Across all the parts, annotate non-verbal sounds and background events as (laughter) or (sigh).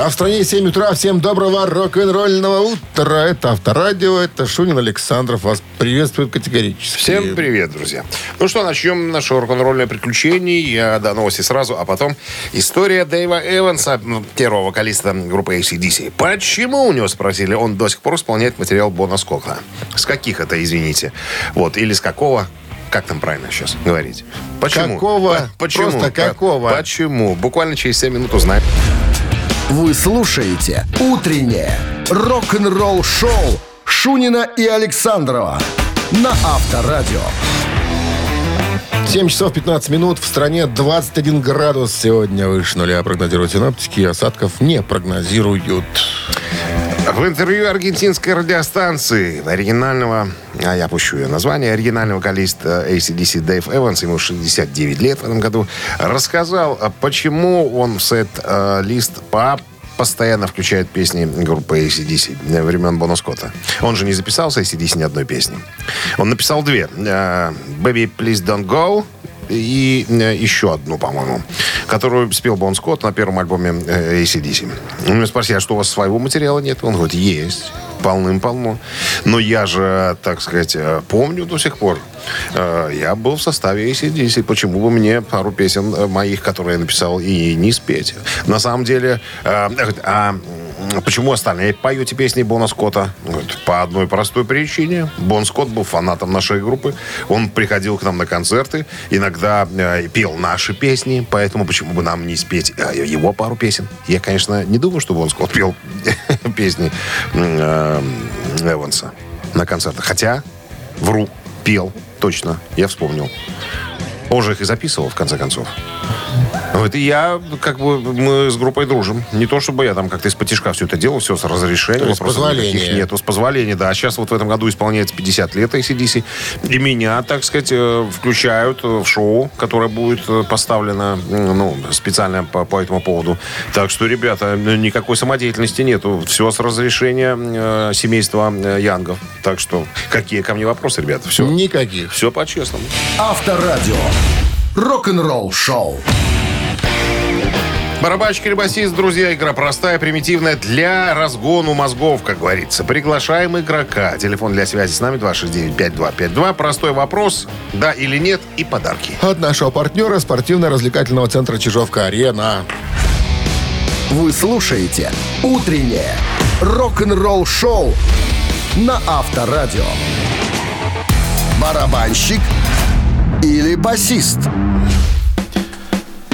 А в стране 7 утра. Всем доброго рок-н-ролльного утра. Это Авторадио, это Шунин Александров. Вас приветствует категорически. Всем привет, друзья. Ну что, начнем наше рок-н-ролльное приключение. Я до новости сразу, а потом история Дэйва Эванса, ну, первого вокалиста группы ACDC. Почему у него спросили? Он до сих пор исполняет материал Бона Скотта. С каких это, извините? Вот, или с какого? Как там правильно сейчас говорить? Почему? Какого? По- Почему? Просто какого? Почему? Буквально через 7 минут узнаем. Вы слушаете «Утреннее рок-н-ролл-шоу» Шунина и Александрова на Авторадио. 7 часов 15 минут. В стране 21 градус сегодня выше нуля. Прогнозируют синоптики. Осадков не прогнозируют. В интервью аргентинской радиостанции оригинального, а я пущу ее название, оригинальный вокалист э, ACDC Дэйв Эванс, ему 69 лет в этом году, рассказал, а почему он в сет-лист по постоянно включает песни группы ACDC времен Бона Скотта. Он же не записал с ACDC ни одной песни. Он написал две. э, «Baby, please don't go» и э, еще одну, по-моему, которую спел Бон Скотт на первом альбоме э, ACDC. У меня спросили, а что у вас своего материала нет? Он говорит, есть, полным-полно. Но я же, так сказать, э, помню до сих пор. Я был в составе ACDC. Почему бы мне пару песен моих, которые я написал, и не спеть? На самом деле, а почему остальные поете песни Бона Скотта? Говорит, по одной простой причине. Бон Скотт был фанатом нашей группы. Он приходил к нам на концерты, иногда э, пел наши песни, поэтому почему бы нам не спеть э, его пару песен? Я, конечно, не думаю, что Бон Скотт пел (laughs) песни э, Эванса на концертах. Хотя, вру, пел, точно, я вспомнил. Он же их и записывал, в конце концов. Вот и я, как бы, мы с группой дружим. Не то, чтобы я там как-то из потишка все это делал, все с разрешением. То есть позволения. Нету, с позволения, да. А сейчас вот в этом году исполняется 50 лет ACDC. И меня, так сказать, э, включают э, в шоу, которое будет э, поставлено, ну, специально по, по этому поводу. Так что, ребята, никакой самодеятельности нету. Все с разрешения э, семейства э, Янгов. Так что, какие ко мне вопросы, ребята? Все, Никаких. все по-честному. Авторадио. Рок-н-ролл шоу. Барабанщик или басист, друзья, игра простая, примитивная для разгону мозгов, как говорится. Приглашаем игрока. Телефон для связи с нами 269-5252. Простой вопрос, да или нет, и подарки. От нашего партнера спортивно-развлекательного центра Чижовка-Арена. Вы слушаете «Утреннее рок-н-ролл шоу» на Авторадио. Барабанщик или басист?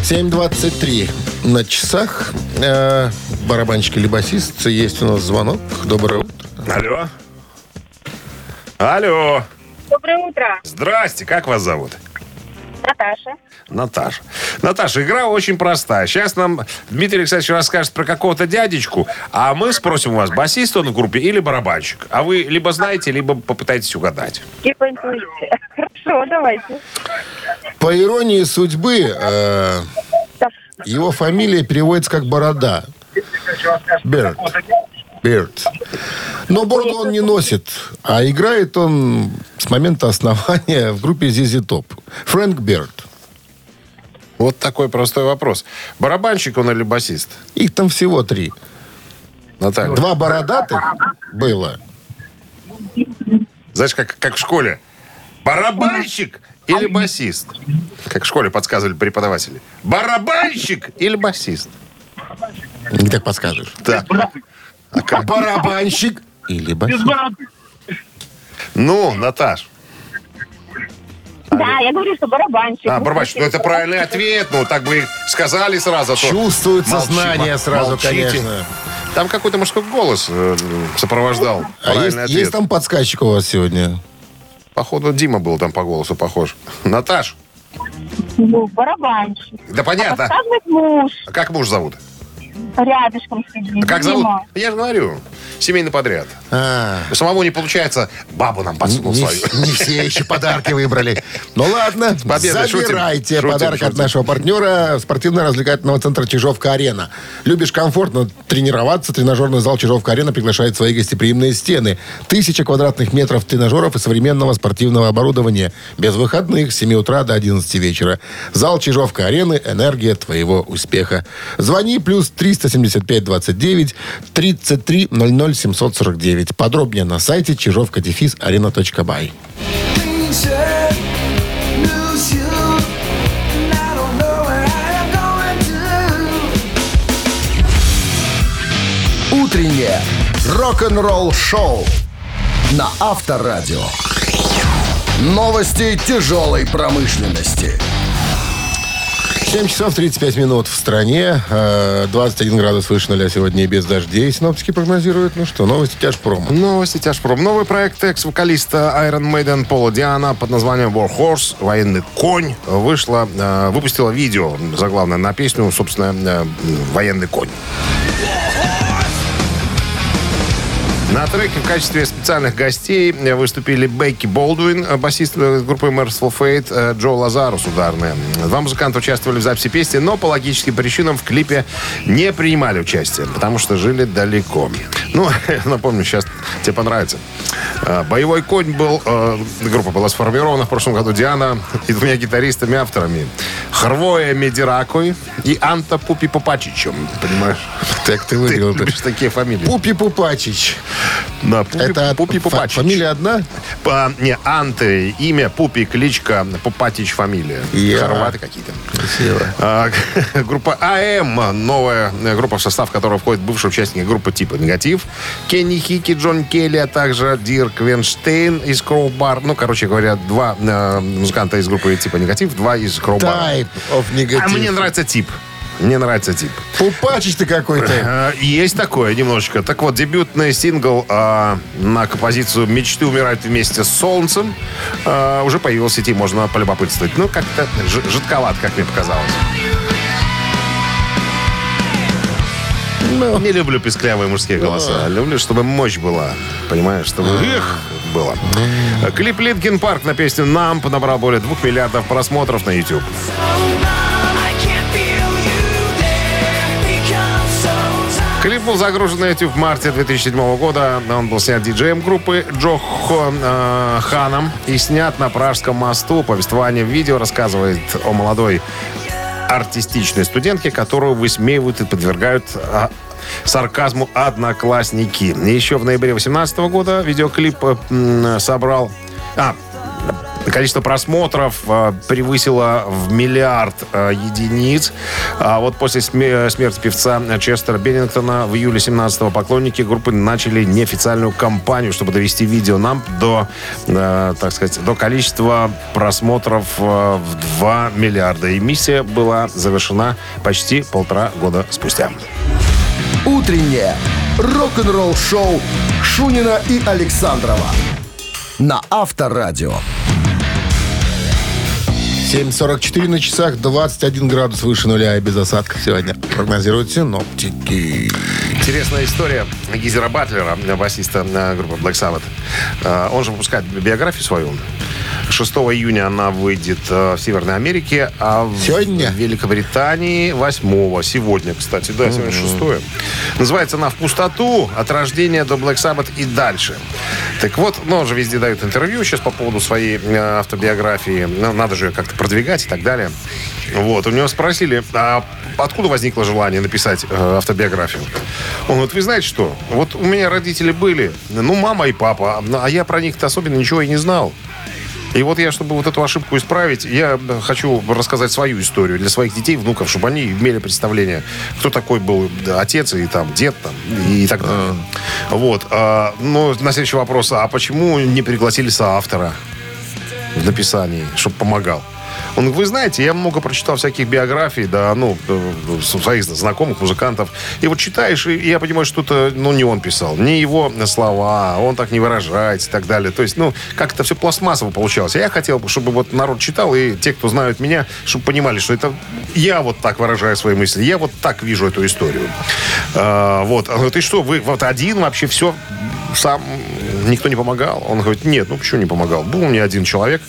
7.23 на часах. Э, барабанщик или басист. Есть у нас звонок. Доброе утро. Алло. Алло. Доброе утро, Здрасте, как вас зовут? Наташа. Наташа. Наташа, игра очень простая. Сейчас нам Дмитрий Александрович расскажет про какого-то дядечку, а мы спросим у вас, басист он в группе или барабанщик? А вы либо знаете, либо попытаетесь угадать. Типа интуиция. Хорошо, давайте. По иронии судьбы, э, его фамилия переводится как «борода». Берт. Берт. Но бороду он не носит, а играет он с момента основания в группе ZZ Top. Фрэнк Берт. Вот такой простой вопрос. Барабанщик он или басист? Их там всего три. Наталья. Два бородатых было. Знаешь, как, как в школе. Барабанщик или басист? Как в школе подсказывали преподаватели. Барабанщик или басист? Не так подскажешь. Да. А как? Барабанщик или басист. Ну, Наташ. Да, я говорю, что барабанщик. А, барабанщик, ну это правильный ответ. Ну, так бы сказали сразу. а то Чувствует молчи, сознание мо- сразу, молчите. конечно. Там какой-то мужской голос э, сопровождал А есть, ответ. есть там подсказчик у вас сегодня? Походу, Дима был там по голосу похож. Наташ, Ну, барабанщик. да А понятно. подсказывает муж. А как муж зовут? Рядышком сидим. Как зовут? Я же говорю, семейный подряд. А, У самого не получается, бабу нам подсунул свою. не все еще подарки выбрали. Ну ладно, забирайте подарок от нашего партнера спортивно-развлекательного центра Чижовка-Арена. Любишь комфортно тренироваться? Тренажерный зал Чижовка-Арена приглашает в свои гостеприимные стены. Тысяча квадратных метров тренажеров и современного спортивного оборудования. Без выходных с 7 утра до 11 вечера. Зал Чижовка-Арены – энергия твоего успеха. Звони плюс 375 29 33 00 749. Подробнее на сайте чижовка-арена.бай. Утреннее рок-н-ролл-шоу на Авторадио. Новости тяжелой промышленности. 7 часов 35 минут в стране. Э, 21 градус выше нуля сегодня и без дождей. Синоптики прогнозируют. Ну что, новости тяжпрома. Новости тяжпром. Новый проект экс-вокалиста Iron Maiden Пола Диана под названием Warhorse, военный конь, вышла, э, выпустила видео заглавное на песню, собственно, э, военный конь. На треке в качестве специальных гостей выступили Бекки Болдуин, э, басист э, группы Merciful Fate, э, Джо Лазарус, ударные. Два музыканта участвовали в записи песни, но по логическим причинам в клипе не принимали участие, потому что жили далеко. Ну, (laughs) напомню, сейчас тебе понравится. Боевой конь был, группа была сформирована в прошлом году Диана и двумя гитаристами-авторами. Хрвоя Медиракой и Анта Пупи Попачичем. Понимаешь? Так ты Ты выиграл. любишь такие фамилии. Пупи Пупачич. Да, Пупи, Это Пупи Пупачич. фамилия одна? По, не, Анте, имя, Пупи, кличка, Пупатич, фамилия. Я. Хорваты какие-то. Красиво. А, (laughs) группа Eye Am, новая э, группа, в состав которой входит бывший участник группы Type O Negative, Кенни Хики, Джон Келли, а также Кирк Виндштейн из Crowbar. Ну, короче говоря, два э, музыканта из группы Type O Negative, два из Crowbar а. Type O Negative. А мне нравится тип. Мне нравится тип. Пупачич ты какой-то. Э, Есть такое немножечко. Так вот, дебютный сингл э, на композицию «Мечты умирают вместе с солнцем» э, уже появился в сети, можно полюбопытствовать. Ну, как-то жидковат, как мне показалось. Не люблю писклявые мужские голоса. Люблю, чтобы мощь была. Понимаешь, чтобы эх, было. Клип Linkin Park на песню «Numb» набрал более двух миллиардов просмотров на YouTube. Клип был загружен на YouTube в марте 2007 года. Он был снят диджеем группы Джо Хо- э, Ханом и снят на Пражском мосту. Повествование в видео рассказывает о молодой артистичной студентке, которую высмеивают и подвергают а, сарказму одноклассники. Еще в ноябре 2018 года видеоклип э, собрал... А, Количество просмотров э, превысило в миллиард э, единиц. А вот после сме- смерти певца Честера Беннингтона в июле 17-го поклонники группы начали неофициальную кампанию, чтобы довести видео нам до, э, так сказать, до количества просмотров в 2 миллиарда. И миссия была завершена почти полтора года спустя. Утреннее рок-н-ролл-шоу Шунина и Александрова на Авторадио. 7.44 на часах, 21 градус выше нуля и без осадков сегодня. Прогнозируют синоптики. Интересная история Гизера Батлера, басиста э, группы Black Sabbath. Э, Он же выпускает биографию свою. 6 июня она выйдет э, в Северной Америке, а в Сегодня? Великобритании 8 сегодня, кстати, да, сегодня 6 Называется она «В пустоту. От рождения до Black Sabbath и дальше». Так вот, ну, он же везде дает интервью сейчас по поводу своей э, автобиографии. Ну, надо же ее как-то продвигать и так далее. Вот, у него спросили, а откуда возникло желание написать э, автобиографию? Он говорит, вы знаете что, вот у меня родители были, ну, мама и папа, а я про них-то особенно ничего и не знал. И вот я, чтобы вот эту ошибку исправить, я хочу рассказать свою историю для своих детей, внуков, чтобы они имели представление, кто такой был отец и там дед там и так далее. Вот. но на следующий вопрос, а почему не пригласили соавтора в написании, чтобы помогал? Он говорит, вы знаете, я много прочитал всяких биографий, да, ну, э, своих знакомых музыкантов. И вот читаешь, и я понимаю, что это, ну, не он писал, не его слова, он так не выражается и так далее. То есть, ну, как-то все пластмассово получалось. А я хотел, чтобы вот народ читал, и те, кто знают меня, чтобы понимали, что это я вот так выражаю свои мысли, я вот так вижу эту историю. А, вот. Говорит, и что, вы вот один вообще все сам никто не помогал? Он говорит, нет, ну почему не помогал? Был у меня один человек,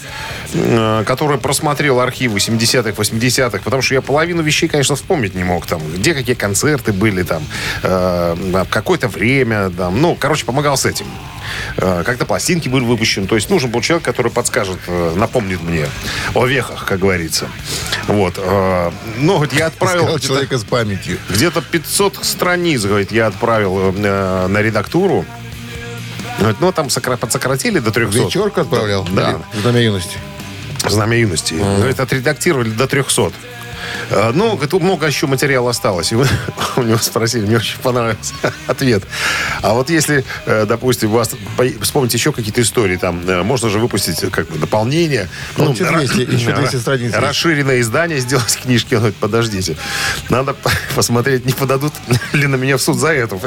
э, который просмотрел архивы 70-х, 80-х, потому что я половину вещей, конечно, вспомнить не мог. Там, где какие концерты были, там, э, какое-то время, там, ну, короче, помогал с этим. Э, когда пластинки были выпущены. То есть нужен был человек, который подскажет, э, напомнит мне о вехах, как говорится. Вот. Э, но говорит, я отправил... Человека с памятью. Где-то 500 страниц, говорит, я отправил э, на редактуру. Говорит, ну, там сокра- подсократили до 300. Вечерку отправлял? Да. Или Знамя юности. Знамя юности. Говорит, отредактировали до 300. Э, Ну, тут много еще материала осталось. И вы (laughs) у него спросили, мне очень понравился (laughs) ответ. А вот если, э, допустим, вас по- вспомните еще какие-то истории, там э, можно же выпустить как бы дополнение. Получится ра- 200, еще 200 страниц. Расширенное издание сделать книжки. Он говорит, подождите. Надо (laughs) посмотреть, не подадут ли на меня в суд за это.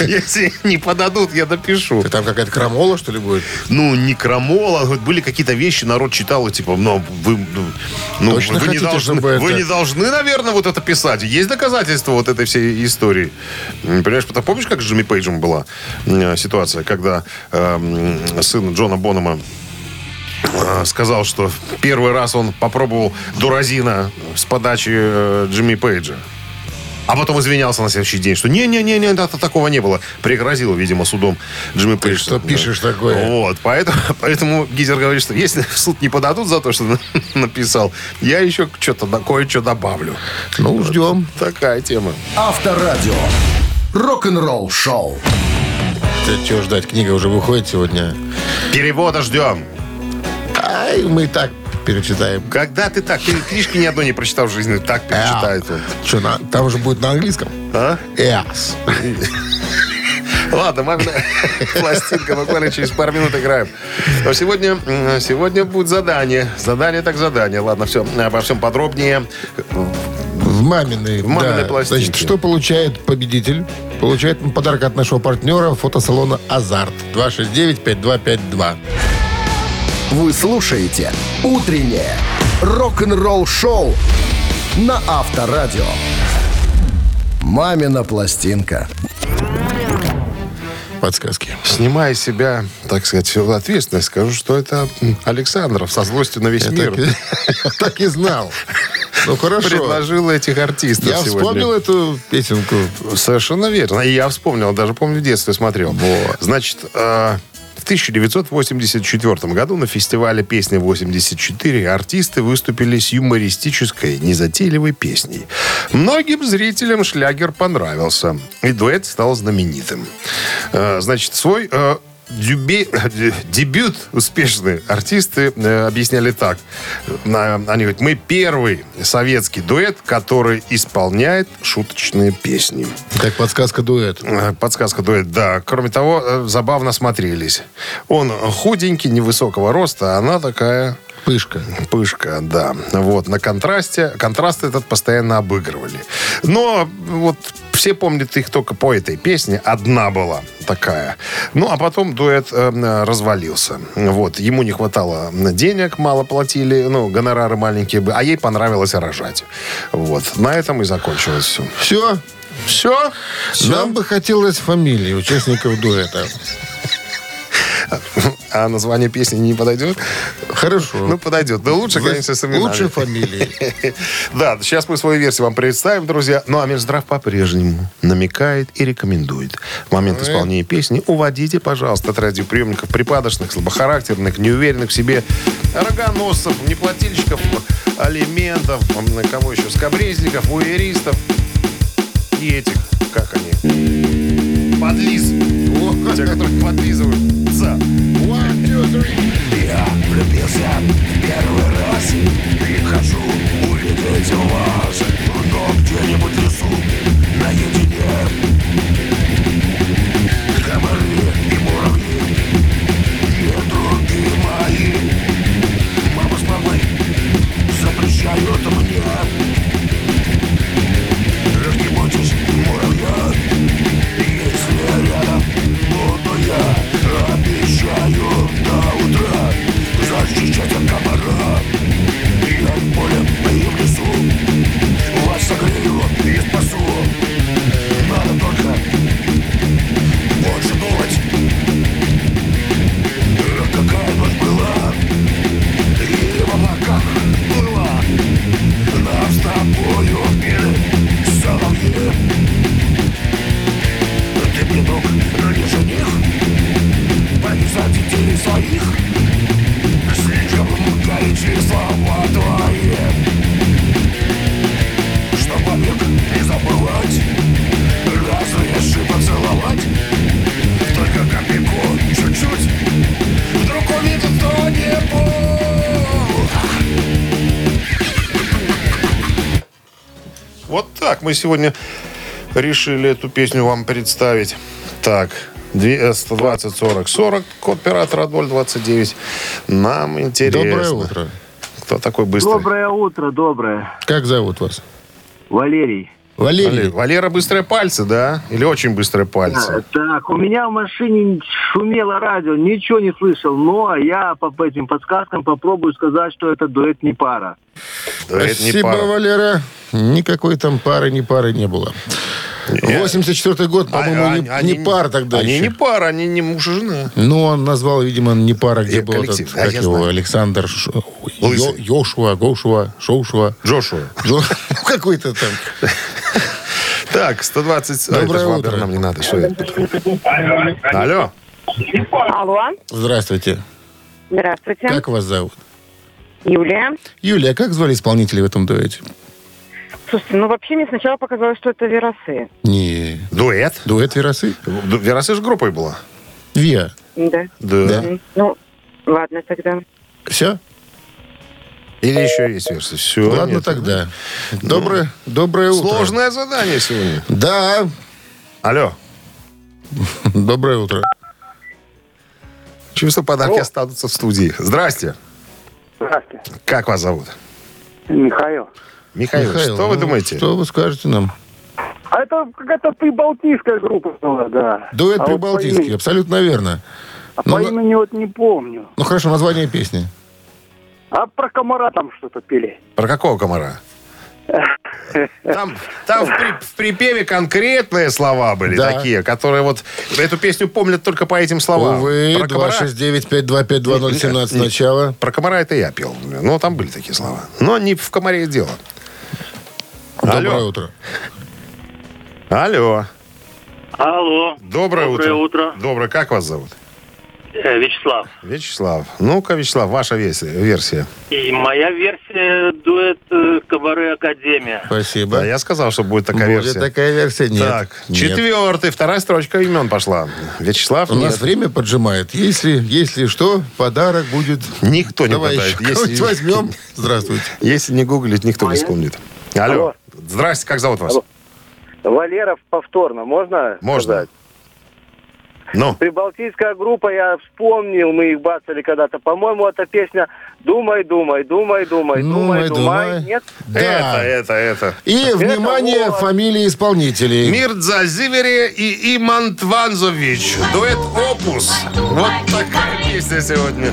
Если не подадут, я допишу. Ты там какая-то крамола, что ли, будет? Ну, не крамола. Говорит, Были какие-то вещи, народ читал, и типа, ну, вы, ну, ну, Точно вы, не должны, вы не должны, наверное, вот это писать. Есть доказательства вот этой всей истории. Понимаешь, потому- помнишь, как с Джимми Пейджем была э, ситуация, когда эм, сын Джона Бонома э, сказал, что первый раз он попробовал дуразина с подачи э, Джимми Пейджа. А потом извинялся на следующий день, что не-не-не, да, такого не было. Пригрозил, видимо, судом Джимми Пейдж. что пишешь такое? Вот, поэтому, (laughs) поэтому Гизер говорит, что если в суд не подадут за то, что (laughs) написал, я еще что-то, кое-что добавлю. Ну, ждем. Такая тема. Авторадио. Рок-н-ролл шоу. Чего ждать? Книга уже выходит сегодня. Перевода ждем. Ай, мы и так перечитаем. Когда ты так, ты книжки ни одной не прочитал в жизни, так перечитает он. Что, на, там же будет на английском? А? Yes. Ладно, мамина (laughs) пластинка, буквально через пару минут играем. Но сегодня, сегодня будет задание. Задание так задание. Ладно, все, обо всем подробнее. В маминой. В маминой да. пластинке. Значит, что получает победитель? Получает подарок от нашего партнера фотосалона «Азарт». 269-5252. Вы слушаете «Утреннее рок-н-ролл-шоу» на Авторадио. «Мамина пластинка». Подсказки. Снимая себя, так сказать, всю ответственность, скажу, что это Александров со злостью на весь Я мир так, и- (laughs) так и знал. Ну, хорошо. предложил этих артистов Я сегодня. вспомнил эту песенку. Совершенно верно. И я вспомнил, даже помню, в детстве смотрел. Вот. Значит, э, в 1984 году на фестивале «Песня 84» артисты выступили с юмористической, незатейливой песней. Многим зрителям шлягер понравился, и дуэт стал знаменитым. Э, Значит, свой дюбе- дебют успешные артисты э, объясняли так. На- Они говорят, мы первый советский дуэт, который исполняет шуточные песни. Так, подсказка дуэт. Э, Подсказка дуэт, да. Кроме того, э, забавно смотрелись. Он худенький, невысокого роста, а она такая Пышка. пышка, да. Вот, на контрасте. Контраст этот постоянно обыгрывали. Но вот все помнят их только по этой песне. Одна была такая. Ну, а потом дуэт э, развалился. Вот. Ему не хватало денег, мало платили, ну, гонорары маленькие, были, а ей понравилось рожать. Вот. На этом и закончилось все. Все. Все? Нам бы хотелось фамилии участников дуэта. А название песни не подойдет? Хорошо. Ну, подойдет. Но лучше, конечно, с именами. Лучше фамилии. (laughs) Да, сейчас мы свою версию вам представим, друзья. Ну, а Минздрав по-прежнему намекает и рекомендует. В момент исполнения песни уводите, пожалуйста, от радиоприемников припадочных, слабохарактерных, неуверенных в себе рогоносцев, неплательщиков алиментов, м, кого еще, скобрезников, уэристов и этих, как они, подлиз. (laughs) Те, которые подлизывают. За. Я влюбился первый раз И хочу улететь в вас Но где-нибудь в лесу мы сегодня решили эту песню вам представить. Так, две- 120 40 40, код оператора 029. Нам интересно. Доброе утро. Кто такой быстрый? Доброе утро, доброе. Как зовут вас? Валерий. Валерий. Валера, Валера быстрые пальцы, да? Или очень быстрые пальцы? Так, у меня в машине шумело радио, ничего не слышал, но я по этим подсказкам попробую сказать, что это дуэт не пара. Да, Спасибо. Валера. Никакой там пары, ни пары не было. Я- 84 год, по-моему, А- не, они- не пар тогда Они еще. не пара, они не муж и жена. Ну, он назвал, видимо, не пара, где Я был этот, коллектив, да, как я его, знаю. Александр Ш... Йо- Йошуа, Гошуа, Шоушуа. Джошуа. Джо- (laughs) Ну, какой-то там. Так, 120... А, Доброе утро. нам не надо. Что это? Алло. Алло. Здравствуйте. Здравствуйте. Как вас зовут? Юлия. Юлия, а как звали исполнителей в этом дуэте? Слушайте, ну вообще мне сначала показалось, что это Веросы. Не, Дуэт? дуэт Веросы? Ду- Веросы же группой была. Виа. Да. Да. М, Ну, ладно тогда. Все? Или еще есть версия? Все. Ладно тогда. Доброе, доброе утро. Сложное задание сегодня. Да, Алло. доброе утро. Чувство подарки останутся в студии. Здрасте. Здравствуйте. Как вас зовут? Михаил. Михаил, Михаил, что вы ну, думаете? Что вы скажете нам? А это какая-то прибалтийская группа была, да. Дуэт а вот прибалтийский, имени- абсолютно верно. а Ну, по на- имени вот не помню. Ну хорошо, название песни. А про комара там что-то пели. Про какого комара? Там, там в, при- в припеве конкретные слова были Да. такие, которые вот эту песню помнят только по этим словам. Увы, про, комара, 269-525-2017 начало. про комара это я пел. Ну, там были такие слова. Но не в комаре дело. Доброе Алло. утро. Алло. Алло. Доброе, Доброе утро. утро. Доброе. Как вас зовут? Э, Вячеслав. Вячеслав. Ну-ка, Вячеслав, ваша версия. И моя версия дуэт э, Кабаре Академия. Спасибо. Да, я сказал, что будет такая Будет версия. такая версия? Нет. Так, Нет. четвертый, вторая строчка имен пошла. Вячеслав, У нас нет. время поджимает. Если, если что, подарок будет... Никто не Давай подарит. еще кого-нибудь возьмем. (laughs) Здравствуйте. Если не гуглить, никто не вспомнит. Алло. Алло. Здрасте, как зовут вас? Алло. Валеров повторно, можно Можно. сказать? Ну, Прибалтийская группа, я вспомнил, мы их бацали когда-то. По-моему, эта песня «Думай, думай, думай, думай, думай, думай». Нет? Да. это, это, это. И, внимание, вот. фамилии исполнителей. Мирдза Зивере и Иман Тванзович. Дуэт «Опус». Вот такая песня сегодня.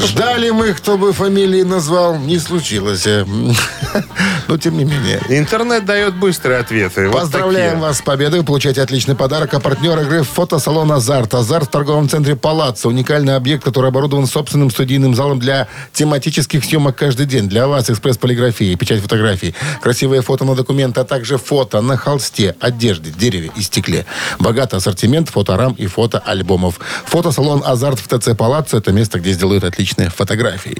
Ждали мы, кто бы фамилии назвал. Не случилось. (laughs) Но тем не менее. Интернет дает быстрые ответы. Вот Поздравляем такие. вас с победой. Получайте отличный подарок. А партнер игры фотосалон «Азарт». «Азарт» в торговом центре «Палаццо». Уникальный объект, который оборудован собственным студийным залом для тематических съемок каждый день. Для вас экспресс-полиграфии, печать фотографий, красивые фото на документы, а также фото на холсте, одежде, дереве и стекле. Богатый ассортимент фоторам и фотоальбомов. Фотосалон «Азарт» в ТЦ «Палаццо» – это место, где сделают отличные фотографии.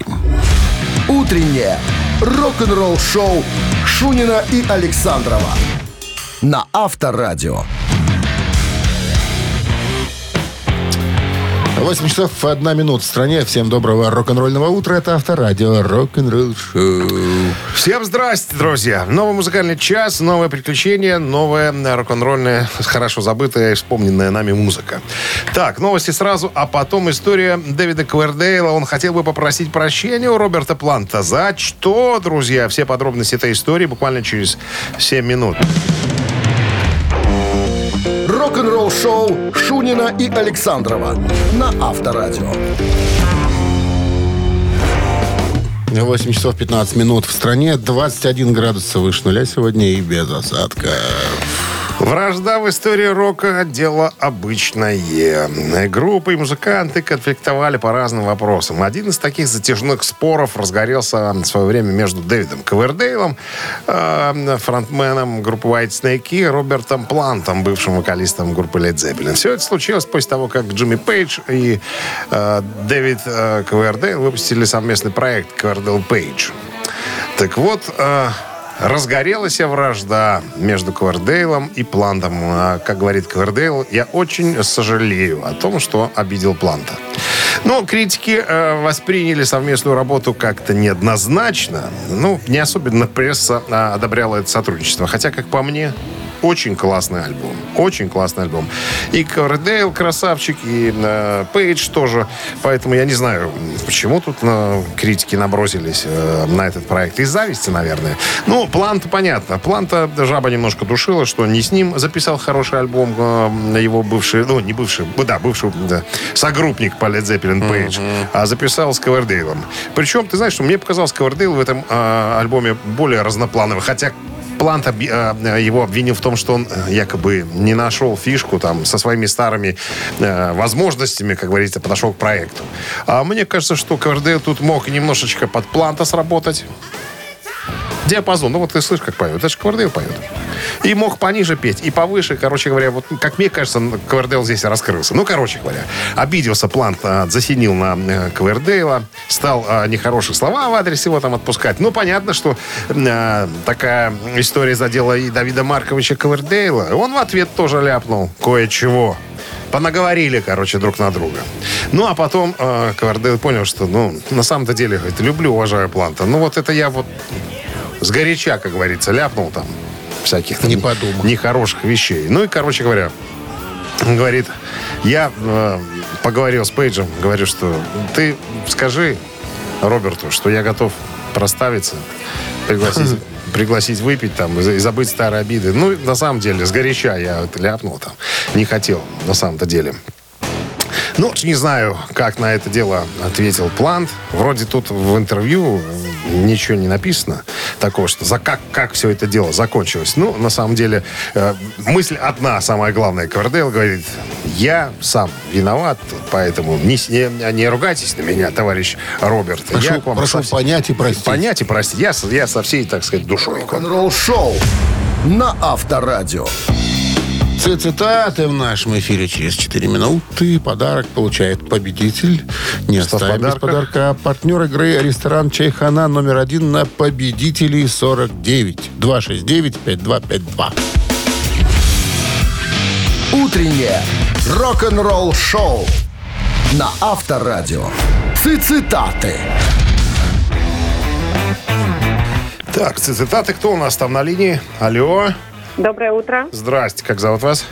Утреннее рок-н-ролл-шоу Шунина и Александрова на Авторадио. 8 часов 1 минута в стране. Всем доброго рок-н-ролльного утра. Это Авторадио Рок-н-ролл шоу. Всем здрасте, друзья. Новый музыкальный час, новое приключение, новая рок-н-ролльная, хорошо забытая и вспомненная нами музыка. Так, новости сразу, а потом история Дэвида Квердейла. Он хотел бы попросить прощения у Роберта Планта. За что, друзья? Все подробности этой истории буквально через 7 минут. Рок-н-ролл-шоу Шунина и Александрова на Авторадио. 8 часов 15 минут в стране. 21 градус выше нуля сегодня и без осадков. Вражда в истории рока – дело обычное. Группы и музыканты конфликтовали по разным вопросам. Один из таких затяжных споров разгорелся в свое время между Дэвидом Ковердейлом, э, фронтменом группы White Snake, и Робертом Плантом, бывшим вокалистом группы Led Zeppelin. Все это случилось после того, как Джимми Пейдж и э, Дэвид э, Ковердейл выпустили совместный проект «Ковердейл Пейдж». Так вот, э, разгорелась вражда между Квардейлом и Плантом. А, Как говорит Квардейл, я очень сожалею о том, что обидел Планта. Но критики э, восприняли совместную работу как-то неоднозначно. Ну, не особенно пресса а, одобряла это сотрудничество. Хотя, как по мне, очень классный альбом. Очень классный альбом. И Ковердейл красавчик, и э, Пейдж тоже. Поэтому я не знаю, почему тут э, критики набросились э, на этот проект. Из зависти, наверное. Ну, план-то понятно. План-то жаба немножко душила, что не с ним записал хороший альбом э, его бывший, ну, не бывший, да, бывший да, согруппник по Led Zeppelin Пейдж, а записал с Ковердейлом. Причем, ты знаешь, что мне показалось, Ковердейл в этом э, альбоме более разноплановый. Хотя Плант оби- э, его обвинил в том, что он э, якобы не нашел фишку там со своими старыми э, возможностями, как говорится, подошел к проекту. А мне кажется, что Ковердейл тут мог немножечко под Планта сработать. Диапазон. Ну вот ты слышишь, как поет. Это же Квардейл поет. И мог пониже петь, и повыше. Короче говоря, вот как мне кажется, Квардейл здесь раскрылся. Ну, короче говоря, обиделся Плант, а, засинил на э, Квардейла, стал а, нехорошие слова в адрес его там отпускать. Ну, понятно, что а, такая история задела и Давида Марковича Квардейла. Он в ответ тоже ляпнул кое-чего. Понаговорили, короче, друг на друга. Ну, а потом э, Квардейл понял, что, ну, на самом-то деле, говорит, люблю, уважаю Планта. Ну, вот это я вот сгоряча, как говорится, ляпнул там всяких Не там подумав. нехороших вещей. Ну и, короче говоря, он говорит, я э, поговорил с Пейджем, говорю, что ты скажи Роберту, что я готов проставиться, пригласить, (laughs) пригласить выпить там и за- и забыть старые обиды. Ну, на самом деле, сгоряча я ляпнул там. Не хотел, на самом-то деле. Ну, не знаю, как на это дело ответил Плант. Вроде тут в интервью ничего не написано такого, что за как, как все это дело закончилось. Ну, на самом деле, э, мысль одна, самая главная. Квардейл говорит, я сам виноват, поэтому не, не, не ругайтесь на меня, товарищ Роберт. Прошу, я к вам прошу со вс- понять и простить. Понять и простить. Я, я со всей, так сказать, душой. Рок-н-ролл шоу на Авторадио. Цитаты в нашем эфире через 4 минуты. Подарок получает победитель. Не Что оставим без подарках? подарка. Партнер игры ресторан Чайхана номер один на победителей 49. 269-5252. Утреннее рок-н-ролл шоу на Авторадио. Цитаты. Так, цитаты. Кто у нас там на линии? Алло. Доброе утро, Здрасте. Как зовут вас?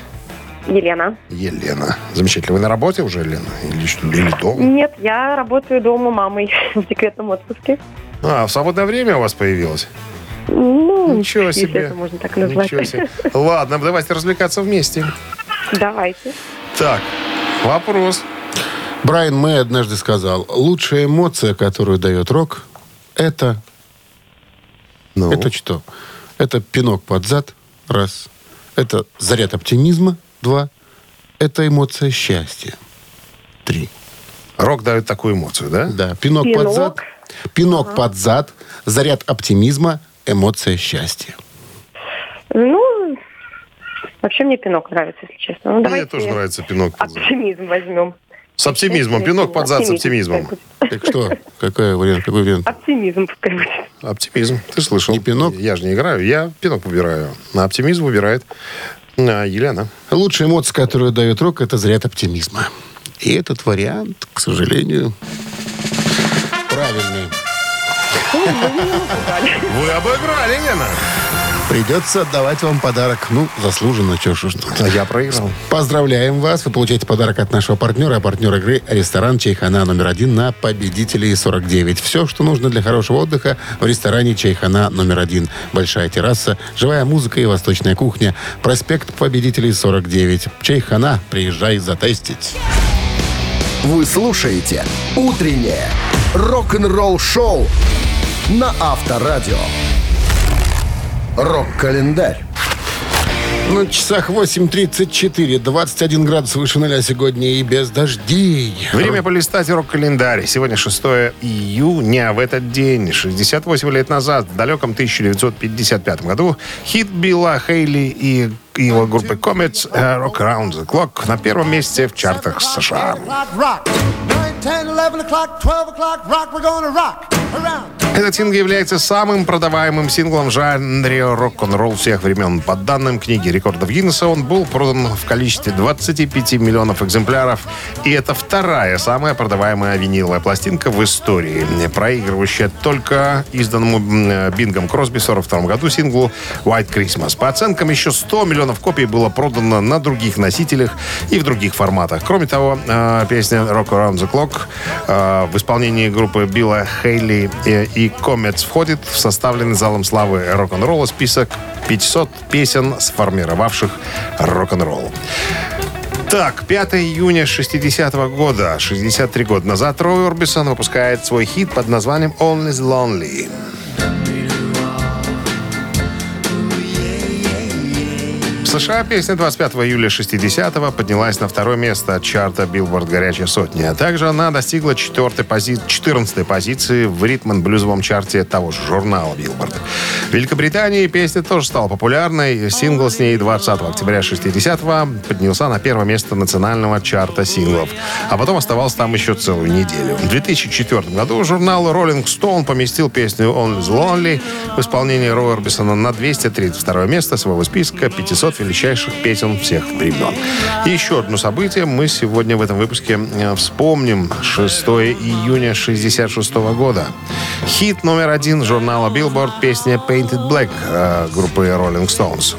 Елена. Елена. Замечательно. Вы на работе уже, Елена? Или, что- или дома? Нет, я работаю дома мамой (laughs) в декретном отпуске. А, в свободное время у вас появилось? Ну, Ничего если себе. это можно так назвать. Ничего себе. Ладно, давайте развлекаться вместе. Давайте. Так, вопрос. Брайан Мэй однажды сказал, лучшая эмоция, которую дает рок, это... Ну, Это что? Это пинок под зад, раз. Это заряд оптимизма, два. Это эмоция счастья, три. рок дает такую эмоцию, да? Да, пинок, Пинок. под зад, пинок под зад, заряд оптимизма, эмоция счастья. Ну, вообще мне пинок нравится, если честно. Ну, Мне тоже нравится пинок под зад. оптимизм возьмем. С оптимизмом. Пинок под зад с оптимизмом. Так что, какой вариант? Какой вариант? Оптимизм пускай будет. Оптимизм. Ты слышал. Не пинок? Я же не играю. Я пинок выбираю. На оптимизм выбирает а, Елена. Лучшая эмоция, которую дает рок, это заряд оптимизма. И этот вариант, к сожалению, правильный. Вы обыграли, Елена. Придется отдавать вам подарок. Ну, заслуженно, что ж. А я проиграл. Поздравляем вас. Вы получаете подарок от нашего партнера. А партнер игры – ресторан Чайхана номер один на Победителей 49. Все, что нужно для хорошего отдыха в ресторане Чайхана номер один. Большая терраса, живая музыка и восточная кухня. Проспект Победителей 49. Чайхана. Приезжай затестить. Вы слушаете «Утреннее рок-н-ролл шоу» на Авторадио. Рок-календарь. На часах 8.34, 21 градус выше нуля сегодня и без дождей. Время полистать рок-календарь. Сегодня 6 июня. В этот день, 68 лет назад, в далеком 1955 году, хит Билла Хейли и его группы Comets э, «Rock Around the Clock» на первом месте в чартах США. Этот сингл является самым продаваемым синглом в жанре рок-н-ролл всех времен. По данным книги рекордов Гиннесса, он был продан в количестве 25 миллионов экземпляров. И это вторая самая продаваемая виниловая пластинка в истории, проигрывающая только изданному Бингом Кросби в 42 году синглу «White Christmas». По оценкам, еще 100 миллионов копий было продано на других носителях и в других форматах. Кроме того, э, песня «Rock Around the Clock» э, в исполнении группы Билла Хейли э, и Comets входит в составленный залом славы рок-н-ролла список 500 песен, сформировавших рок-н-ролл. Так, 5 июня 60 года, 63 года назад, Рой Орбисон выпускает свой хит под названием «All is Lonely». США песня 25 июля 60-го поднялась на второе место чарта Billboard «Горячая сотня». А также она достигла 4 пози... 14 позиции в ритм-блюзовом чарте того же журнала Billboard. В Великобритании песня тоже стала популярной. Сингл с ней 20 октября 60-го поднялся на первое место национального чарта синглов. А потом оставался там еще целую неделю. В 2004 году журнал Rolling Stone поместил песню «On is Lonely» в исполнении Роя Орбисона на 232 место своего списка 500 величайших песен всех времен. И еще одно событие мы сегодня в этом выпуске э, вспомним. 6 июня 66 года. Хит номер один журнала Billboard песня Painted Black э, группы Rolling Stones.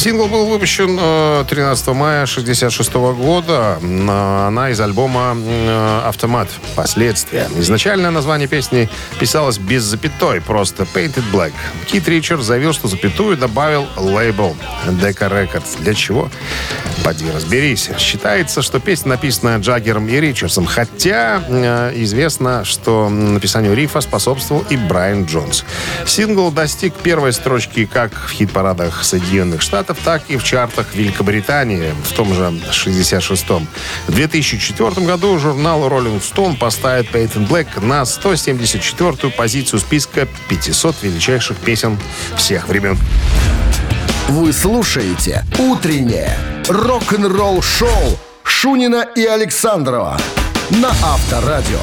Сингл был выпущен э, 13 мая 1966 года. На- Она из альбома э, «Автомат. Последствия». Изначальное название песни писалось без запятой, просто «Painted Black». Кит Ричард заявил, что запятую добавил лейбл Decca Records. Для чего? Поди разберись. Считается, что песня написана Джаггером и Ричардсом, хотя э, известно, что написанию рифа способствовал и Брайан Джонс. Сингл достиг первой строчки как в хит-парадах Соединенных Штатов, так и в чартах Великобритании в том же 66-м. В 2004 году журнал Rolling Stone поставит Peyton Black на 174-ю позицию списка 500 величайших песен всех времен. Вы слушаете «Утреннее рок-н-ролл-шоу» Шунина и Александрова на Авторадио.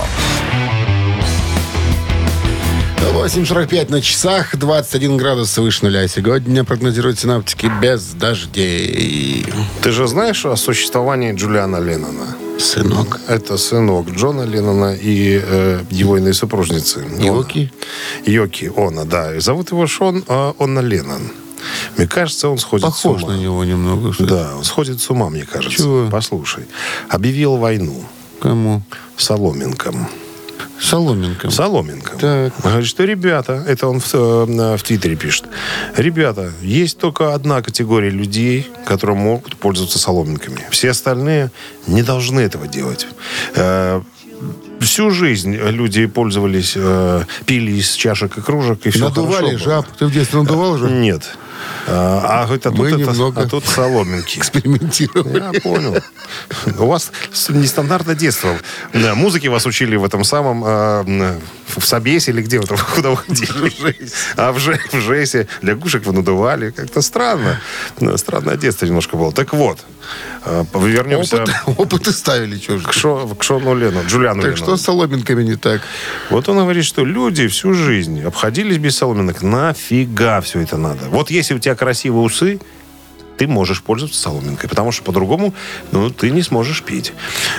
8.45 на часах, 21 градус выше нуля. Сегодня прогнозируют синаптики без дождей. Ты же знаешь о существовании Джулиана Леннона? Сынок. Это сынок Джона Леннона и э, его иной супружницы. Йоки? Йоки, Она, да. И зовут его Шон э, Онна Леннон. Мне кажется, он сходит Похож с ума. на него немного. кстати. Да, он сходит с ума, мне кажется. Чего? Послушай. Объявил войну Кому? соломинкам. Соломенко. Соломинкам. Так. Говорит, что ребята, это он в, э, в Твиттере пишет, ребята, есть только одна категория людей, которые могут пользоваться соломинками. Все остальные не должны этого делать. Э, Всю жизнь люди пользовались, э, пили из чашек и кружек, и все Надували жаб. Ты в детстве надувал же? Нет. А, а, говорит, а, тут Мы это- немного а тут соломинки. Экспериментировали. Я понял. У вас нестандартное детство. Да, музыки вас учили в этом самом э, в Собесе или где там, куда вы ходили? А в, Же- в ЖЭСе лягушек вы надували. Как-то странно. Странное детство немножко было. Так вот, э, вернемся Опыт, (laughs) опыты ставили, что же. к, Шо- к Шону Лену, Джулиану Так что с соломинками не так? Вот он говорит, что люди всю жизнь обходились без соломинок. Нафига все это надо? Вот если у тебя красивые усы, ты можешь пользоваться соломинкой, потому что по-другому ну, ты не сможешь пить.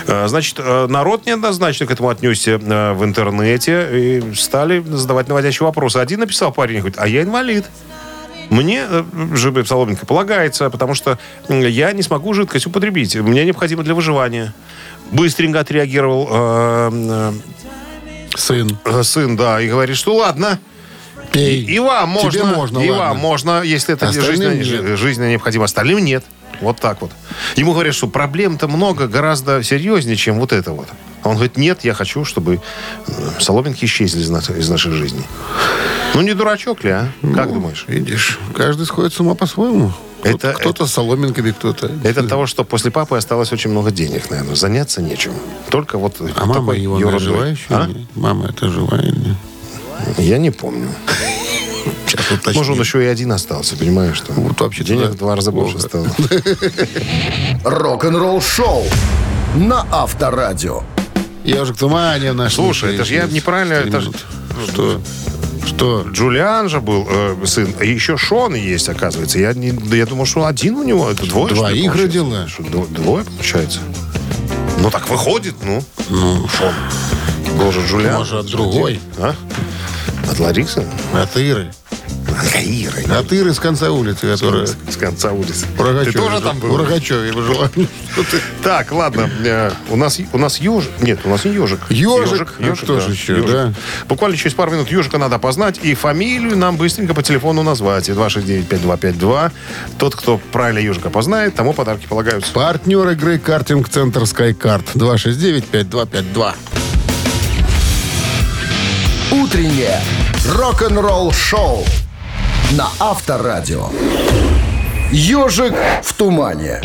Э, Значит, э, народ неоднозначно к этому отнесся э, в интернете и стали задавать наводящие вопросы. Один написал парень, говорит, а я инвалид. Мне ЖБ соломинка полагается, потому что я не смогу жидкость употребить. Мне необходимо для выживания. Быстренько отреагировал э, э, Сын. Сын, да, и говорит, что ладно, Пей. и вам можно, Тебе можно, и ладно. вам можно, если это жизненно, нет. жизненно необходимо, остальным нет. Вот так вот. Ему говорят, что проблем-то много, гораздо серьезнее, чем вот это вот. А он говорит, нет, я хочу, чтобы э, соломинки исчезли из, нас- из нашей жизни. Ну, не дурачок ли, а? Как думаешь? Видишь, каждый сходит с ума по-своему. Это- Кто- Кто-то с соломинками, кто-то... Это того, что после папы осталось очень много денег, наверное. Заняться нечем. Только вот А мама его ерундой. жива еще? А? Мама это живая? не? Я не помню. Может, он еще и один остался, понимаешь? Что Вот вообще Денег в два раза больше стало. Рок-н-ролл шоу на Авторадио. Ежик в тумане в нашем Слушай, это ж я неправильно, это ж-. Что? Что? Джулиан же был э, сын. И еще Шон есть, оказывается. Я, не, я думал, что один у него. Это двое, Двоих родила. Что, дво- двое, получается? Ну, так выходит, ну. Ну, Шон. Был же Джулиан. Может, другой? А? От Ларисы? от Иры. От Иры. От Иры с конца улицы, которая... С, с конца улицы. в Рогачеве Ты тоже там был? В Рогачеве жила. Так, ладно. э, у нас у нас ежик. Нет, у нас не ежик. Ежик? А кто же еще, да? Буквально через пару минут ежика надо опознать и фамилию нам быстренько по телефону назвать. 269-5252. Тот, кто правильно ежика опознает, тому подарки полагаются. Партнер игры «Картинг-центр Скайкарт» 269-5252. Утреннее рок-н-ролл шоу на Авторадио. Ежик в тумане.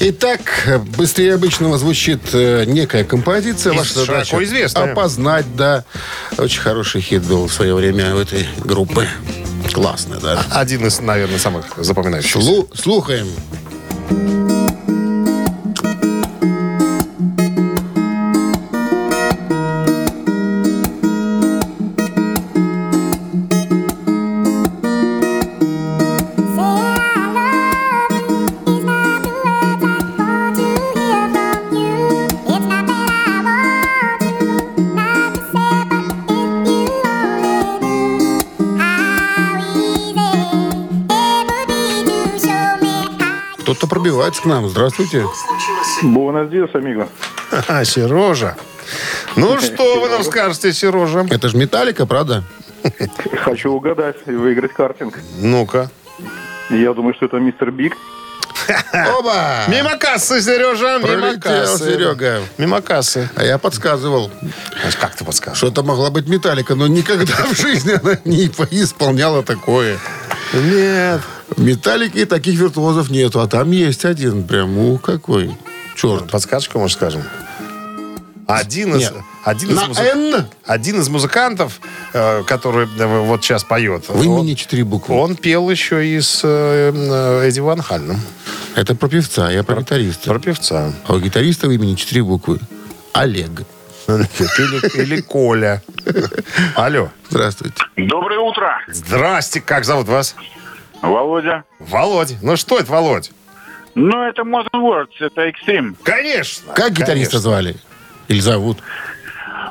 Итак, быстрее обычного звучит э, некая композиция. И Ваша задача известная. опознать, да. Очень хороший хит был в свое время у этой группы. Классный, да. Один из, наверное, самых запоминающихся. Слу- слухаем. Кто-то пробивается к нам. Здравствуйте. Буэнос диас, амиго. А, Сережа. Ну, (laughs) что вы нам скажете, Сережа? Это же Металлика, правда? Хочу угадать и выиграть картинг. Ну-ка. Я думаю, что это мистер Биг. Оба! Мимо кассы, Сережа, мимо кассы. Серега. Мимо кассы. А я подсказывал, Как ты подскажешь? что это могла быть Металлика, но никогда (laughs) в жизни она не исполняла такое. Нет. В Металлике таких виртуозов нету, а там есть один прям, ух, какой. Черт. Подсказочку, может, скажем? Один из, Нет. один из, На музы- один из музыкантов, э, который э, вот сейчас поет, в он, имени четыре буквы. он пел еще и с э, Эдди Ван Хальном. Это про певца, я про гитариста. Про певца. А у гитариста в имени четыре буквы. Олег. Или, или Коля. (laughs) Алло. Здравствуйте. Доброе утро, Здрасте, как зовут вас? Володя. Володь. Ну что это, Володь? Ну, это Modern Words, это экстрим. Конечно. Как гитариста конечно. звали? Или зовут?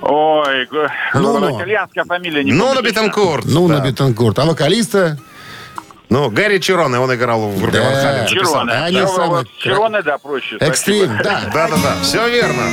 Ой, Ну, ну. итальянская фамилия. Не Ну, на. Бетанкурт. Ну, да. на Бетанкурт. А вокалиста? Ну, Гарри Чироне, он играл в группе Да. Чироне. А они Да, самые вот Чироне, да, проще. Экстрим, да. Да-да-да, все верно.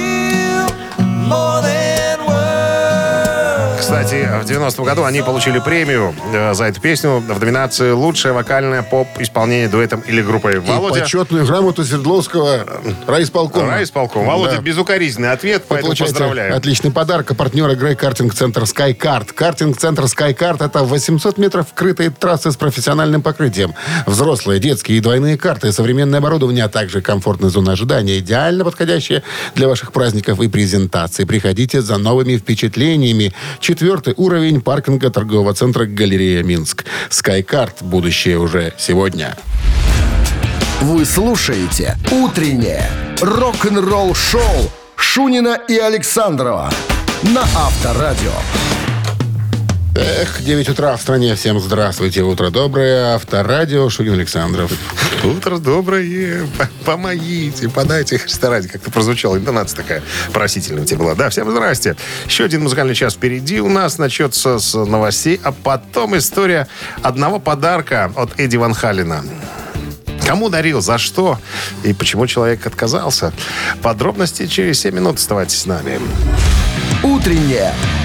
Кстати, в 90-м году они получили премию э, за эту песню в номинации «Лучшее вокальное поп-исполнение дуэтом или группой». И Володя, почетную грамоту Свердловского райисполкома. райисполком. Володя, Да. безукоризненный ответ, Вы поэтому поздравляю. отличный подарок. А партнер игры картинг-центр SkyCard. Картинг-центр SkyCard – это 800 метров вкрытой трассы с профессиональным покрытием. Взрослые, детские и двойные карты, современное оборудование, а также комфортная зона ожидания, идеально подходящая для ваших праздников и презентаций. Приходите за новыми впечатлениями. Четвертый уровень паркинга торгового центра «Галерея Минск». SkyCard. Будущее уже сегодня. Вы слушаете «Утреннее рок-н-ролл-шоу» Шунина и Александрова на Авторадио. Эх, 9 утра в стране. Всем здравствуйте. Утро доброе. Авторадио. Шунин Александров. Утро доброе, помогите, подайте Христа ради. Как-то прозвучала интонация такая просительная у тебя была. Да, всем здрасте. Еще один музыкальный час впереди у нас начнется с новостей, а потом история одного подарка от Эдди Ван Халина. Кому дарил, за что и почему человек отказался. Подробности через 7 минут. Оставайтесь с нами. Утреннее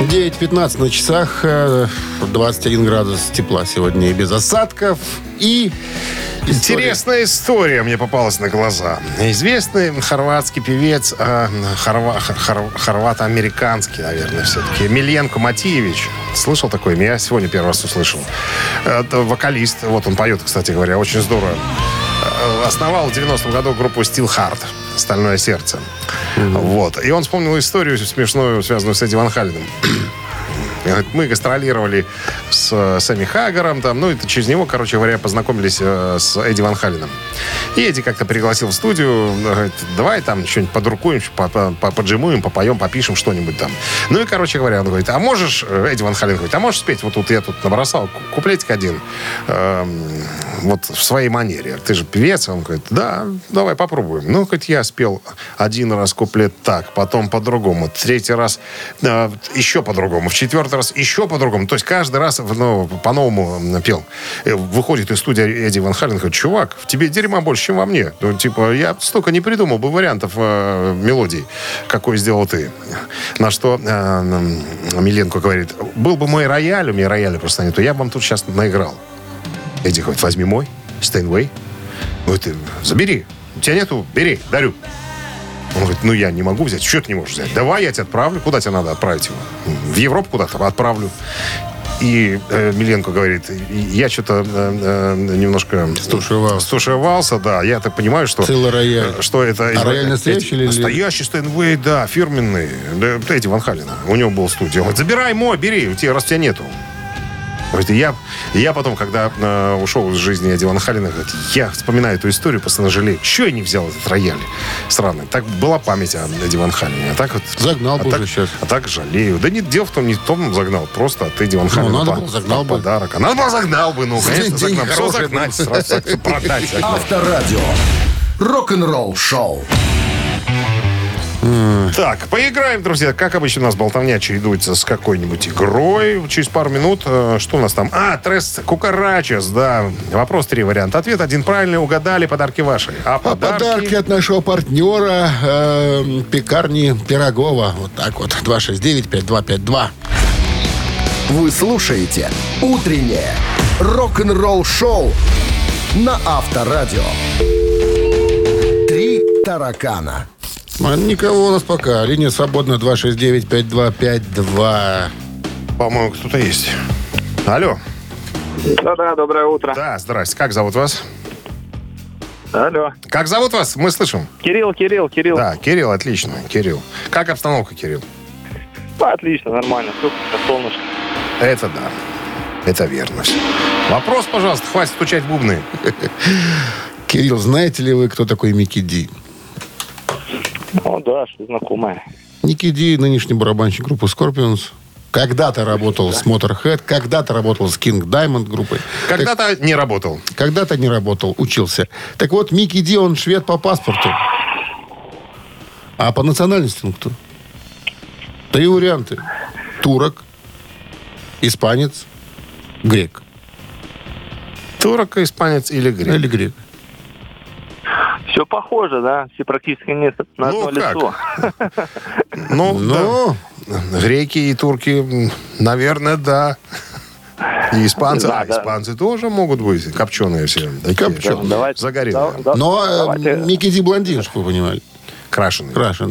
9.15 на часах, э, 21 градус тепла сегодня и без осадков. И история. Интересная история мне попалась на глаза. Известный хорватский певец, э, хорва- хор- хорвато-американский, наверное, все-таки, Миленко Матиевич. Слышал такое имя? Я сегодня первый раз услышал. Это вокалист. Вот он поет, кстати говоря, очень здорово. Э, Основал в 90-м году группу Steel Heart. Стальное сердце. Вот. И он вспомнил историю смешную, связанную с Эдди Ван Халленом. Мы гастролировали с э, Сэмми Хаггаром, там, ну, и через него, короче говоря, познакомились э, с Эдди Ван Халленом. И Эдди как-то пригласил в студию, говорит, давай там что-нибудь подрукуем, по- по- по- поджимуем, попоем, попишем что-нибудь там. Ну, и, короче говоря, он говорит, а можешь, э, Эдди Ван Халлен говорит, а можешь спеть, вот тут я тут набросал ку- куплетик один, эм, вот в своей манере. Ты же певец, он говорит, да, давай попробуем. Ну, хоть я спел один раз куплет так, потом по-другому, третий раз э, еще по-другому, в четвертый раз еще по-другому. То есть каждый раз ну, по-новому пел. Э, Выходит из студии Эдди Ван Халлен, говорит, чувак, в тебе дерьма больше, чем во мне. Ну, типа, я столько не придумал бы вариантов э, мелодий, какой сделал ты. На что э, Миленко говорит, был бы мой рояль, у меня рояля просто нету, я бы вам тут сейчас наиграл. Эдди говорит, возьми мой, Стейнвей. Ну, ты забери. У тебя нету, бери, дарю. Он говорит, ну я не могу взять. Что ты не можешь взять? Давай я тебя отправлю. Куда тебе надо отправить его? В Европу куда-то отправлю. И э, Миленко говорит, «И я что-то э, э, немножко Стушевался. стушевался, да. Я так понимаю, что, Целый рояль. э, что это... А рояль настоящий или- Настоящий Стейнвей, да, фирменный. Да, Эдди Ван Халлена. У него был студия. Он говорит, забирай мой, бери, у тебя, раз тебя нету. Я, я потом, когда э, ушел из жизни Халлена, говорит, я вспоминаю эту историю, постоянно жалею. Что я не взял этот рояль сраный? Так была память о Эдди Ван Халлене. А так вот... Загнал а бы так, уже щас. А так жалею. Да нет, дело в том, не в том загнал, просто от Эдди Ван Халлена. надо по- было, загнал бы. подарок. А надо было загнал бы, ну, конечно, загнал. Все загнать, сразу продать. Авторадио. Рок-н-ролл шоу. Так, поиграем, друзья. Как обычно, у нас болтовня чередуется с какой-нибудь игрой. Через пару минут, э, что у нас там? А, тресс Кукарачес, да. Вопрос, три варианта. Ответ один правильный, угадали, подарки ваши. А А подарки... подарки от нашего партнера э, пекарни Пирогова. Вот так вот. 269-5252. Вы слушаете «Утреннее рок-н-ролл-шоу» на Авторадио. «Три таракана». А Никого у нас пока. Линия свободна 269-5252. По-моему, кто-то есть. Алло. Да-да, доброе утро. Да, здрасте. Как зовут вас? Алло. Как зовут вас? Мы слышим. Кирилл, Кирилл, Кирилл. Да, Кирилл, отлично. Кирилл. Как обстановка, Кирилл? Да, отлично, нормально. Все, солнышко. Это да. Это верно. Вопрос, пожалуйста, хватит стучать в бубны. Кирилл, знаете ли вы, кто такой Микки Ди? О, да, что знакомое. Ники Ди, нынешний барабанщик группы Scorpions. Когда-то работал с Motorhead, когда-то работал с King Diamond группой. Когда-то не работал. Когда-то не работал, учился. Так вот, Микки Ди, он швед по паспорту. А по национальности он кто? Три варианта. Турок, испанец, грек. Турок, испанец или грек? Или грек. Все похоже, да? Все практически не на Ну, одно как? лицо. Ну, Ну, да. Греки и турки, наверное, да. И испанцы. Да, а, да. испанцы тоже могут быть копченые все. Такие, Копченые. Давайте. Загорелые. Да, да, но э, давайте. Микки Ди блондин, чтобы вы понимали. Крашеный. Ну,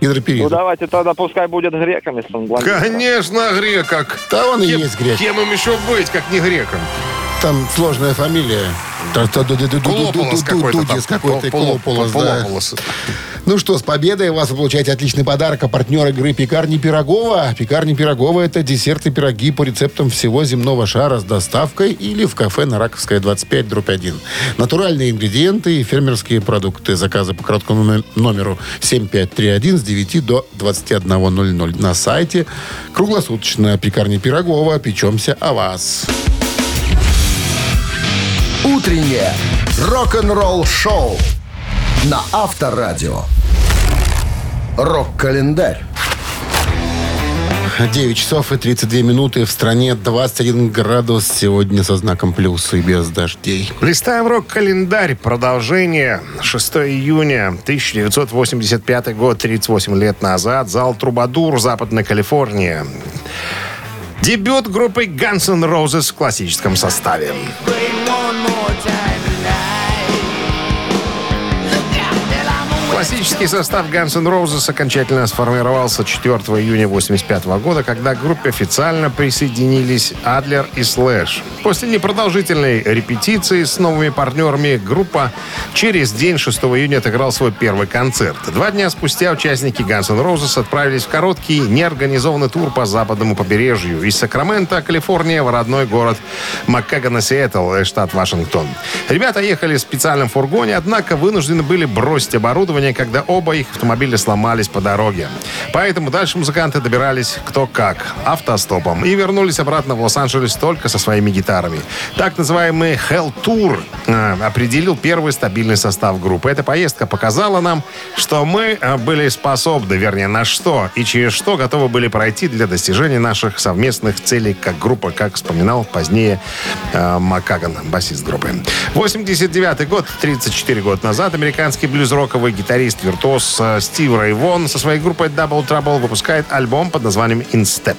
Гидроперизм. давайте тогда пускай будет греком, если он блондин. Конечно, грек. Как... Да он и Кем- есть грек. Кем им еще быть, как не греком? Там сложная фамилия. Клополос какой-то. Полополос. Ну что, с победой вас вы получаете отличный подарок. А партнер игры «Пекарни Пирогова». «Пекарни Пирогова» — это десерты пироги по рецептам всего земного шара с доставкой или в кафе на Раковская, 25, дробь 1. Натуральные ингредиенты и фермерские продукты. Заказы по короткому номе- номеру 7531 с 9 до 21.00 на сайте. Круглосуточно «Пекарни Пирогова». Печемся о вас. «Утреннее рок-н-ролл-шоу» на Авторадио. Рок-календарь. 9 часов и 32 минуты. В стране 21 градус сегодня со знаком плюс и без дождей. Листаем рок-календарь. Продолжение. 6 июня 1985 год, 38 лет назад. Зал Трубадур, Западная Калифорния. Дебют группы Guns N' Roses в классическом составе. Классический состав Guns N' Roses окончательно сформировался 4 июня 1985 года, когда к группе официально присоединились Адлер и Слэш. После непродолжительной репетиции с новыми партнерами группа через день 6 июня отыграл свой первый концерт. Два дня спустя участники Guns N' Roses отправились в короткий неорганизованный тур по западному побережью из Сакрамента, Калифорния, в родной город Маккагана, Сиэтл, штат Вашингтон. Ребята ехали в специальном фургоне, однако вынуждены были бросить оборудование, когда оба их автомобиля сломались по дороге. Поэтому дальше музыканты добирались кто как, автостопом, и вернулись обратно в Лос-Анджелес только со своими гитарами. Так называемый Hell Tour э, определил первый стабильный состав группы. Эта поездка показала нам, что мы э, были способны, вернее, на что и через что готовы были пройти для достижения наших совместных целей как группа, как вспоминал позднее э, Макаган, басист группы. 89 год, 34 года назад, американский блюз-роковый гитарист-виртуоз э, Стив Рейвон со своей группой Double Trouble выпускает альбом под названием In Step.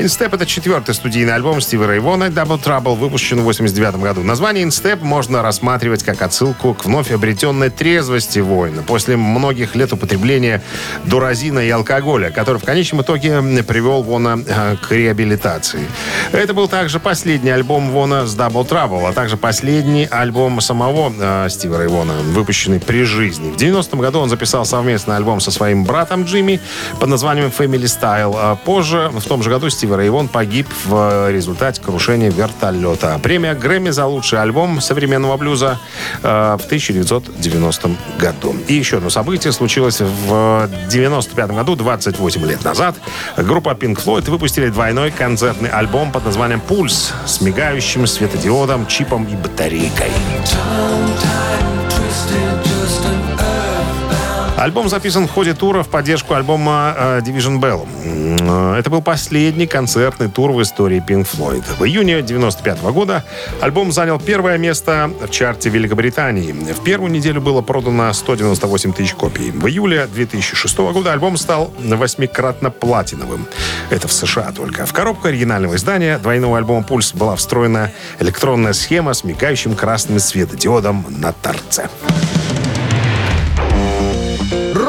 Instep — это четвертый студийный альбом Стива Рейвона Double Trouble, выпущен в 89 году. Название Instep можно рассматривать как отсылку к вновь обретенной трезвости воина после многих лет употребления дуразина и алкоголя, который в конечном итоге привел Вона э, к реабилитации. Это был также последний альбом Вона с Double Trouble, а также последний альбом самого э, Стива Рейвона, выпущенный при жизни. В 90-м году он записал совместный альбом со своим братом Джимми под названием Family Style. А позже, в том же году, Стив Рейвон погиб в результате крушения вертолета. Премия Грэмми за лучший альбом современного блюза э, в 1990 году. И еще одно событие случилось в 95 году, 28 лет назад. Группа Pink Floyd выпустили двойной концертный альбом под названием «Пульс» с мигающим светодиодом, чипом и батарейкой. Альбом записан в ходе тура в поддержку альбома э, Division Bell. М, Это был последний концертный тур в истории Pink Floyd. В июне 95 года альбом занял первое место в чарте Великобритании. В первую неделю было продано 198 тысяч копий. В июле 2006 года альбом стал восьмикратно платиновым. Это в США только. В коробку оригинального издания двойного альбома «Пульс» была встроена электронная схема с мигающим красным светодиодом на торце.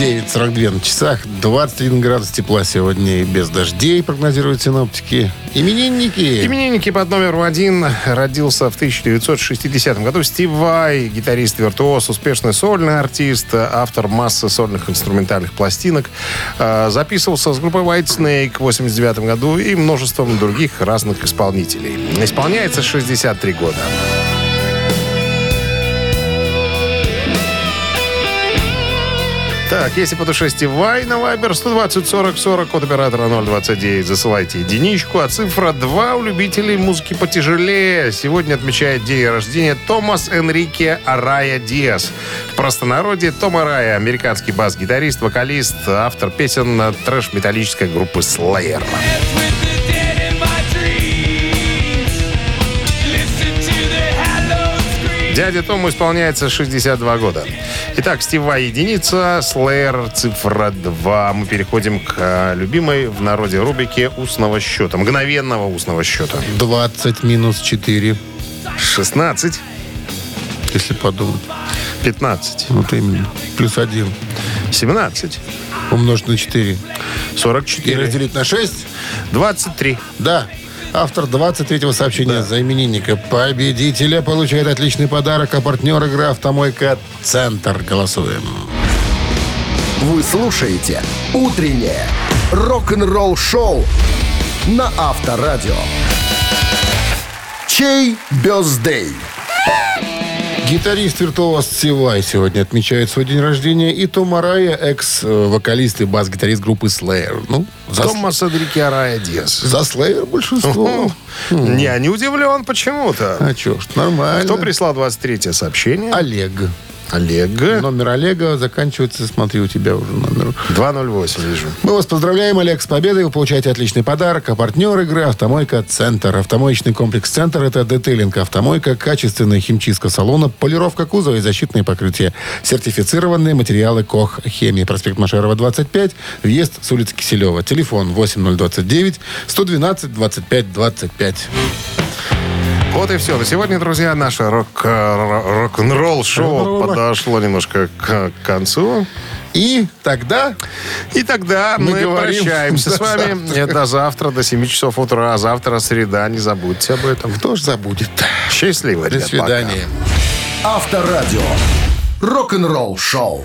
9.42 на часах, 21 градус тепла сегодня и без дождей, прогнозируют синоптики. Именинники. Именинники под номером один родился в 1960 году Стив Вай, гитарист-виртуоз, успешный сольный артист, автор массы сольных инструментальных пластинок. Э, Записывался с группой White Snake в 89 году и множеством других разных исполнителей. Исполняется 63 года. Так, если по душе Стивай на Вайбер 120 40 40, код оператора 029, засылайте единичку, а цифра 2 у любителей музыки потяжелее. Сегодня отмечает день рождения Томас Энрике Арая Диас. В простонародье Том Арая, американский бас-гитарист, вокалист, автор песен трэш-металлической группы Slayer. Дяде Тому исполняется 62 года. Итак, Стива единица, Слэйр цифра 2. Мы переходим к э, любимой в народе рубрике устного счета. Мгновенного устного счета. 20 минус 4, 16, если подумать. 15, Вот именно. Плюс 1. 17, Умножить на 4. И 44, разделить на 6? 23. Да. Автор 23-го сообщения за именинника победителя получает отличный подарок, а партнер игры «Автомойка Центр». Голосуем. Вы слушаете «Утреннее рок-н-ролл-шоу» на Авторадио. Чей бездей? Гитарист виртуоз Сивай сегодня отмечает свой день рождения. И Том Арая, экс-вокалист и бас-гитарист группы Slayer. Ну, за, Томас Адрикиарая Диас. за Slayer большинство. Не, не удивлен почему-то. А чё ж, нормально. Кто прислал 23 сообщение? Олег. Олег. Номер Олега заканчивается, смотри, у тебя уже номер. 208 вижу. Мы вас поздравляем, Олег, с победой. Вы получаете отличный подарок. А партнер игры «Автомойка Центр». Автомоечный комплекс «Центр» — это детейлинг «Автомойка», качественная химчистка салона, полировка кузова и защитные покрытия. Сертифицированные материалы КОХ «Хемии». Проспект Машерова, 25. Въезд с улицы Киселева. Телефон 8029 112 25 25. Вот и все. На сегодня, друзья, наше рок, э, рок-н-ролл шоу подошло немножко к концу. И тогда И тогда Мы мы, говорим прощаемся с вами завтра. до завтра, до 7 часов утра. А завтра среда, не забудьте об этом. кто ж забудет? Счастливо, До ребят, пока. свидания. Авторадио. Рок-н-ролл шоу.